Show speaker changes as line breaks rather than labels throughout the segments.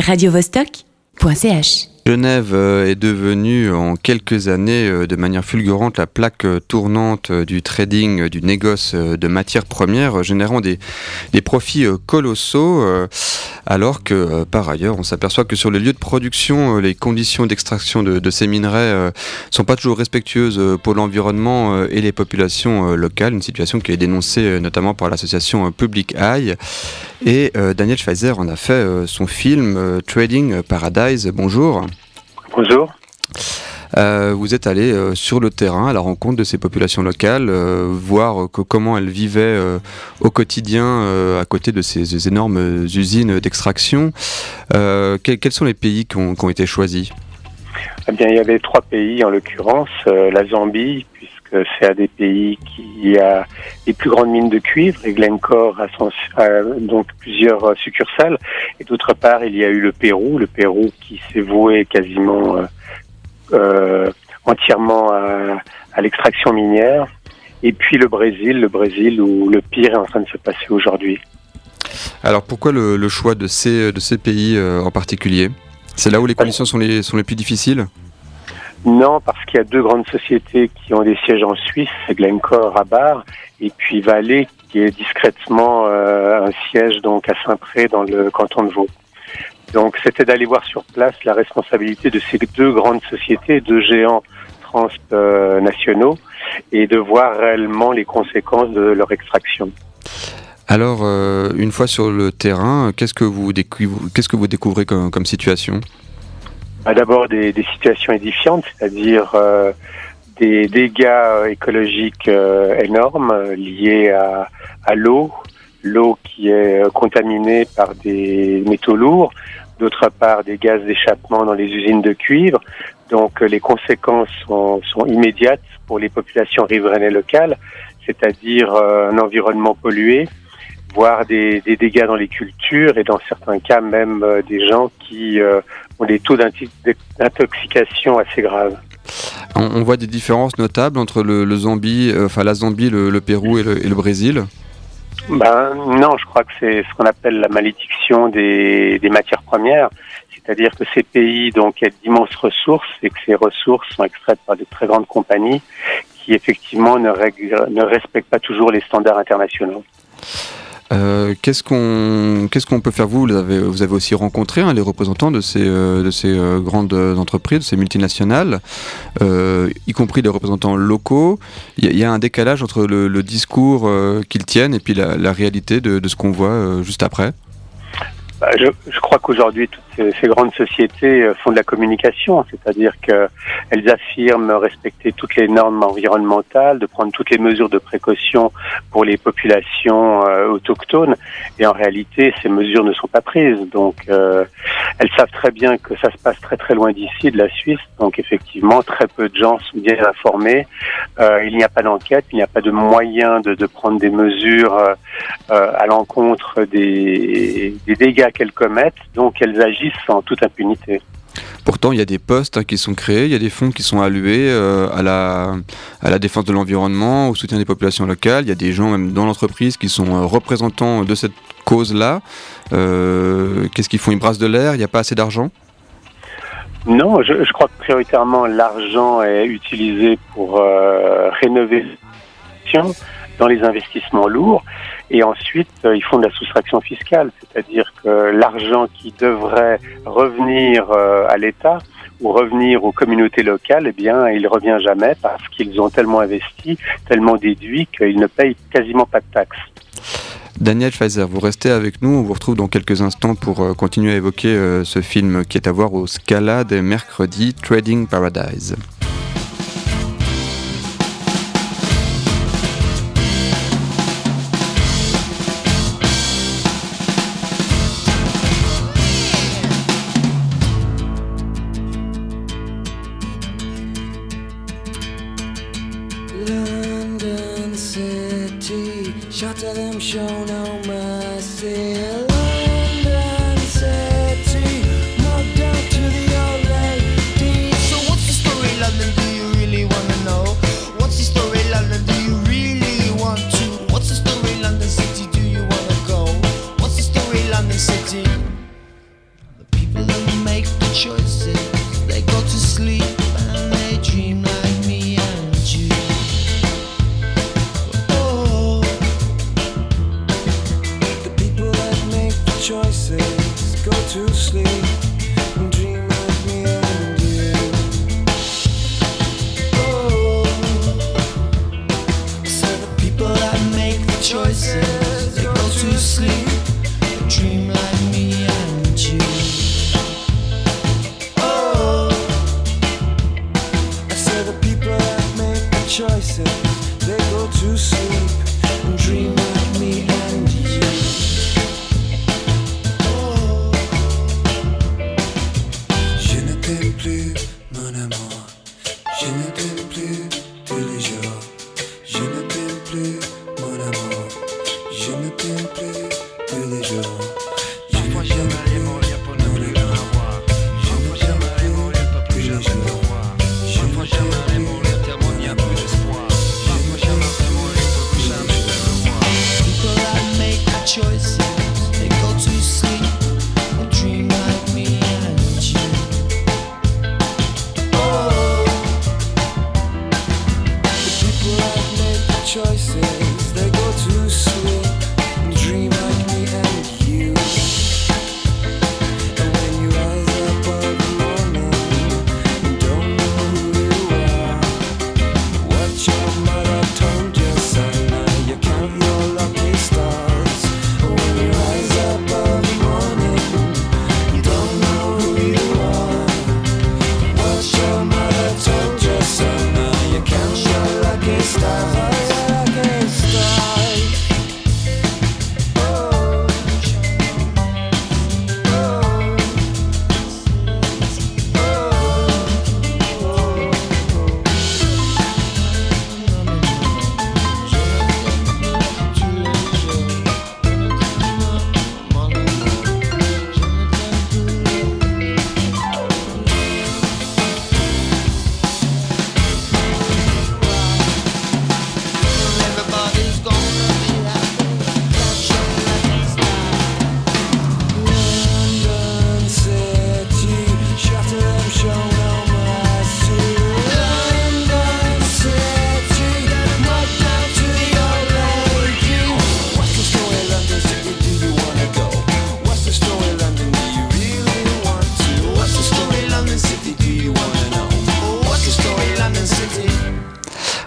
radiovostok.ch
Genève euh, est devenue en quelques années euh, de manière fulgurante la plaque euh, tournante du trading, du négoce de matières premières, générant des, profits colossaux, alors que par ailleurs on s'aperçoit que sur les lieux de production, les conditions d'extraction de, ces minerais sont pas toujours respectueuses pour l'environnement et les populations locales, une situation qui est dénoncée notamment par l'association Public Eye. Et Daniel Schweizer en a fait son film Trading Paradise. Bonjour.
Bonjour.
Euh, vous êtes allé euh, sur le terrain à la rencontre de ces populations locales, euh, voir comment elles vivaient au quotidien à côté de ces, énormes usines d'extraction. quels sont les pays qui ont, été choisis?
Eh bien, il y avait trois pays en l'occurrence la Zambie, c'est un des pays qui a les plus grandes mines de cuivre et Glencore a, a donc plusieurs succursales. Et d'autre part, il y a eu le Pérou, le Pérou qui s'est voué quasiment euh, euh, entièrement à, l'extraction minière. Et puis le Brésil, le Brésil où le pire est en train de se passer aujourd'hui.
Alors pourquoi le, choix de ces, de ces pays euh, en particulier? C'est là où les conditions sont les, sont les plus difficiles?
Non, parce qu'il y a deux grandes sociétés qui ont des sièges en Suisse, Glencore à Bar et puis Vallée qui est discrètement euh, un siège donc à Saint-Pré dans le canton de Vaud. Donc c'était d'aller voir sur place la responsabilité de ces deux grandes sociétés, deux géants transnationaux, et de voir réellement les conséquences de leur extraction.
Alors, euh, une fois sur le terrain, qu'est-ce que vous, qu'est-ce que vous découvrez comme situation?
Bah, d'abord des, des, situations édifiantes, c'est-à-dire euh, des dégâts euh, écologiques euh, énormes liés à, à l'eau, l'eau qui est contaminée par des métaux lourds, d'autre part des gaz d'échappement dans les usines de cuivre. Donc les conséquences sont, sont immédiates pour les populations riveraines et locales, c'est-à-dire un environnement pollué, voire des, des, dégâts dans les cultures et dans certains cas même des gens qui ont des taux d'intoxication assez graves.
On, voit des différences notables entre le, Zambie, euh, enfin la Zambie, le, Pérou et le, Brésil?
Ben non, je crois que c'est ce qu'on appelle la malédiction des, des matières premières, c'est-à-dire que ces pays donc ont d'immenses ressources et que ces ressources sont extraites par de très grandes compagnies qui effectivement ne, ne respectent pas toujours les standards internationaux.
Euh, qu'est-ce qu'on peut faire? Vous vous avez, aussi rencontré hein, les représentants de ces, euh, euh, grandes entreprises, de ces multinationales, y compris des représentants locaux. Il y, a un décalage entre le, discours qu'ils tiennent et puis la, réalité de, ce qu'on voit juste après?
Bah, je, crois qu'aujourd'hui, ces, grandes sociétés euh, font de la communication, c'est-à-dire qu'elles affirment respecter toutes les normes environnementales, de prendre toutes les mesures de précaution pour les populations euh, autochtones, et en réalité, ces mesures ne sont pas prises. Donc, euh, elles savent très bien que ça se passe très très loin d'ici, de la Suisse. Donc, effectivement, très peu de gens sont bien informés. il n'y a pas d'enquête, il n'y a pas de moyen de, de prendre des mesures à l'encontre des, des dégâts qu'elles commettent, donc elles agissent sans toute impunité.
Pourtant, il y a des postes hein, qui sont créés, il y a des fonds qui sont alloués euh, à, la, à la défense de l'environnement, au soutien des populations locales. Il y a des gens même dans l'entreprise qui sont euh, représentants de cette cause-là. Euh, qu'est-ce qu'ils font? Ils brassent de l'air? Il n'y a pas assez d'argent?
Non, je, je, crois que prioritairement l'argent est utilisé pour rénover dans les investissements lourds. Et ensuite, euh, ils font de la soustraction fiscale, c'est-à-dire que l'argent qui devrait revenir euh, à l'État ou revenir aux communautés locales, eh bien, il revient jamais parce qu'ils ont tellement investi, tellement déduit qu'ils ne payent quasiment pas de taxes.
Daniel Pfizer, vous restez avec nous. On vous retrouve dans quelques instants pour euh, continuer à évoquer ce film qui est à voir au Scala des mercredis, Trading Paradise. choices.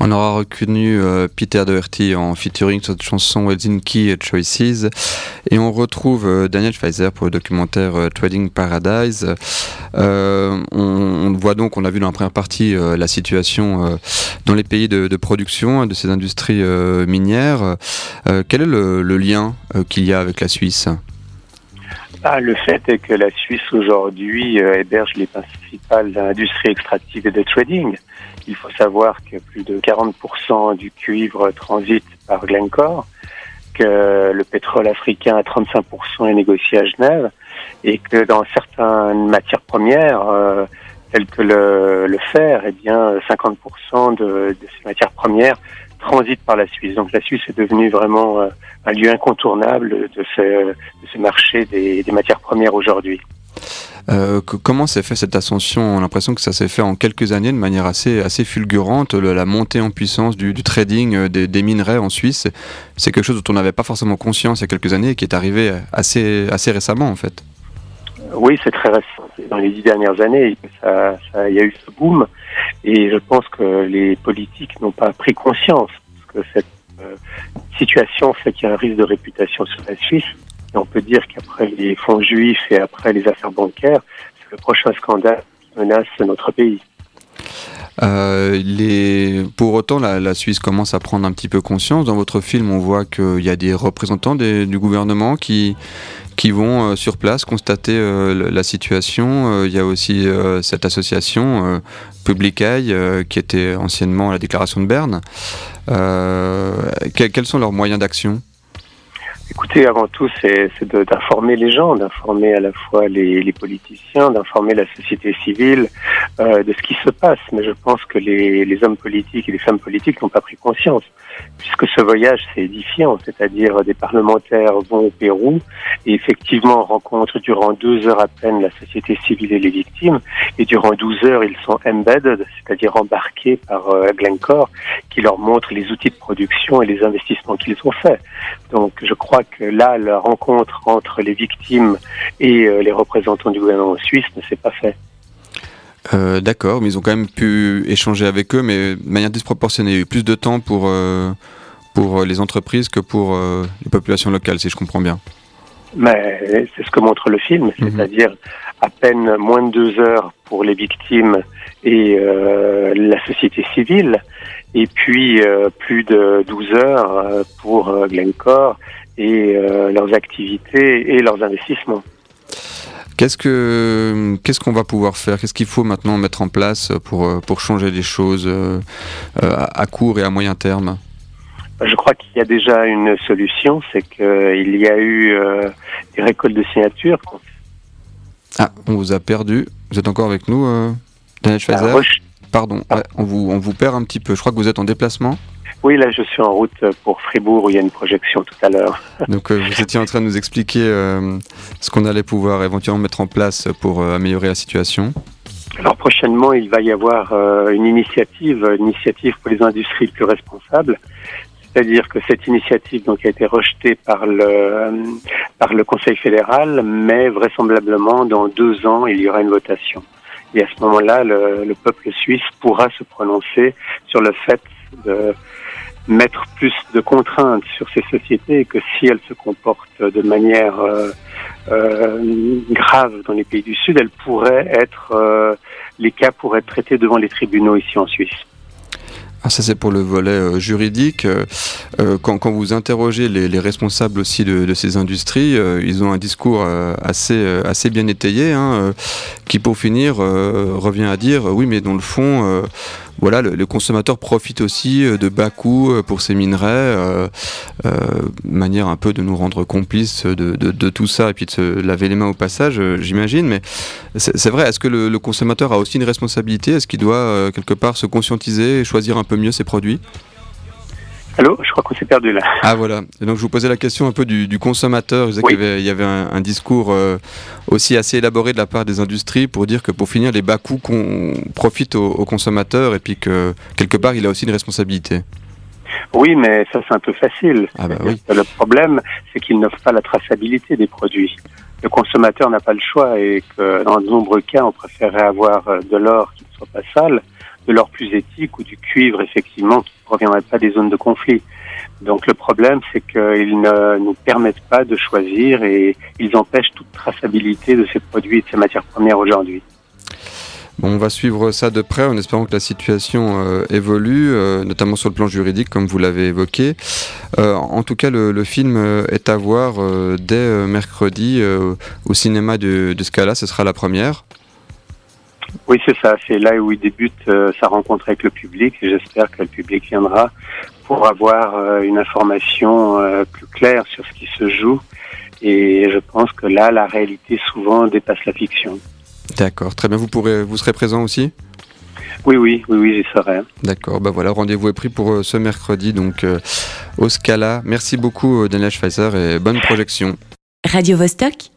On aura reconnu euh, Peter Doherty en featuring sur cette chanson Helsinki Choices. Et on retrouve euh, Daniel Schweizer pour le documentaire euh, Trading Paradise. On, voit donc, on a vu dans la première partie la situation dans les pays de, production de ces industries minières. quel est le, lien qu'il y a avec la Suisse?
Ah, le fait est que la Suisse aujourd'hui héberge les principales industries extractives et de trading. Il faut savoir que plus de 40% du cuivre transite par Glencore, que le pétrole africain à 35% est négocié à Genève, et que dans certaines matières premières, euh, telles que le, fer, eh bien 50% de, ces matières premières transitent par la Suisse. Donc la Suisse est devenue vraiment euh, un lieu incontournable de ce, de marché des matières premières aujourd'hui.
Euh, comment s'est fait cette ascension? On a l'impression que ça s'est fait en quelques années de manière assez, assez fulgurante. la montée en puissance du, trading euh, des, minerais en Suisse, c'est quelque chose dont on n'avait pas forcément conscience il y a quelques années et qui est arrivé assez, assez récemment en fait.
Oui, c'est très récent. Dans les dix dernières années, il y a eu ce boom et je pense que les politiques n'ont pas pris conscience que cette euh, situation fait qu'il y a un risque de réputation sur la Suisse et on peut dire qu'après les fonds juifs et après les affaires bancaires, c'est le prochain scandale qui menace notre pays.
Euh. Pour autant, la, Suisse commence à prendre un petit peu conscience. Dans votre film, on voit qu'il y a des représentants du gouvernement qui, vont euh, sur place constater euh, la situation. Il y a aussi cette association Publicaille qui était anciennement la déclaration de Berne. quels sont leurs moyens d'action?
Écoutez, avant tout, c'est d'informer les gens, d'informer à la fois les, politiciens, d'informer la société civile euh, de ce qui se passe. Mais je pense que les hommes politiques et les femmes politiques n'ont pas pris conscience puisque ce voyage c'est édifiant, c'est-à-dire des parlementaires vont au Pérou et effectivement rencontrent durant deux heures à peine la société civile et les victimes, et durant douze heures ils sont embedded, c'est-à-dire embarqués par euh, Glencore, qui leur montre les outils de production et les investissements qu'ils ont faits. Donc je crois que là, la rencontre entre les victimes et euh, les représentants du gouvernement suisse ne s'est pas faite.
Euh, d'accord, mais ils ont quand même pu échanger avec eux, mais de manière disproportionnée. Il y a eu plus de temps pour, euh, pour les entreprises que pour euh, les populations locales, si je comprends bien.
Mais c'est ce que montre le film, mhm. c'est-à-dire à peine moins de deux heures pour les victimes et la société civile, et puis plus de 12 heures pour Glencore et leurs activités et leurs investissements.
Qu'est-ce que qu'est-ce qu'on va pouvoir faire? Qu'est-ce qu'il faut maintenant mettre en place pour euh, pour changer les choses euh, à court et à moyen terme?
Je crois qu'il y a déjà une solution, c'est qu'il y a eu euh, des récoltes de signatures.
Ah, on vous a perdu. Vous êtes encore avec nous, Daniel Schweizer? Pardon, ah. on vous on vous perd un petit peu. Je crois que vous êtes en déplacement.
Oui, là, je suis en route pour Fribourg où il y a une projection tout à l'heure.
Donc, euh, vous étiez en train de nous expliquer euh, ce qu'on allait pouvoir éventuellement mettre en place pour euh, améliorer la situation.
Alors, prochainement, il va y avoir une initiative, une initiative pour les industries plus responsables. C'est-à-dire que cette initiative donc, a été rejetée par le, par le Conseil fédéral, mais vraisemblablement, dans deux ans, il y aura une votation. Et à ce moment-là, le, le peuple suisse pourra se prononcer sur le fait de mettre plus de contraintes sur ces sociétés que si elles se comportent de manière euh, euh, grave dans les pays du Sud, elles pourraient être, euh, les cas pourraient être traités devant les tribunaux ici en Suisse.
Ah, ça c'est pour le volet juridique. quand, quand, vous interrogez les, responsables aussi de, ces industries, ils ont un discours assez, assez bien étayé, hein, qui pour finir revient à dire oui mais dans le fond voilà, le, consommateur profite aussi euh, de bas coûts euh, pour ces minerais, euh, manière un peu de nous rendre complices de, tout ça et puis de se laver les mains au passage, j'imagine. Mais c'est vrai, est-ce que le, consommateur a aussi une responsabilité? Est-ce qu'il doit quelque part se conscientiser et choisir un peu mieux ses produits?
Allô, je crois qu'on s'est perdu là.
Ah voilà. Et donc je vous posais la question un peu du, consommateur. Je qu'il y avait, un, discours euh, aussi assez élaboré de la part des industries pour dire que pour finir, les bas coûts qu'on profite aux, consommateurs et puis que quelque part, il a aussi une responsabilité.
Oui, mais ça c'est un peu facile.
Ah bah oui.
Le problème, c'est qu'ils n'offrent pas la traçabilité des produits. Le consommateur n'a pas le choix et que dans de nombreux cas, on préférerait avoir euh, de l'or qui ne soit pas sale de l'or plus éthique ou du cuivre, effectivement, qui ne proviendrait pas des zones de conflit. Donc le problème, c'est qu'ils ne nous permettent pas de choisir et ils empêchent toute traçabilité de ces produits et de ces matières premières aujourd'hui.
Bon, on va suivre ça de près en espérant que la situation euh, évolue, euh, notamment sur le plan juridique, comme vous l'avez évoqué. Euh, en tout cas, le, film est à voir dès mercredi au cinéma de, de Scala. Ce sera la première.
Oui, c'est ça. C'est là où il débute sa rencontre avec le public et j'espère que le public viendra pour avoir une information plus claire sur ce qui se joue. Et je pense que là, la réalité souvent dépasse la fiction.
D'accord, très bien. Vous, pourrez, vous serez présent aussi?
Oui, oui, oui, oui, j'y serai.
D'accord, bah voilà, rendez-vous est pris pour euh, ce mercredi, donc euh, au Scala. Merci beaucoup, euh, Daniel Schweizer, et bonne projection. Radio -Vostok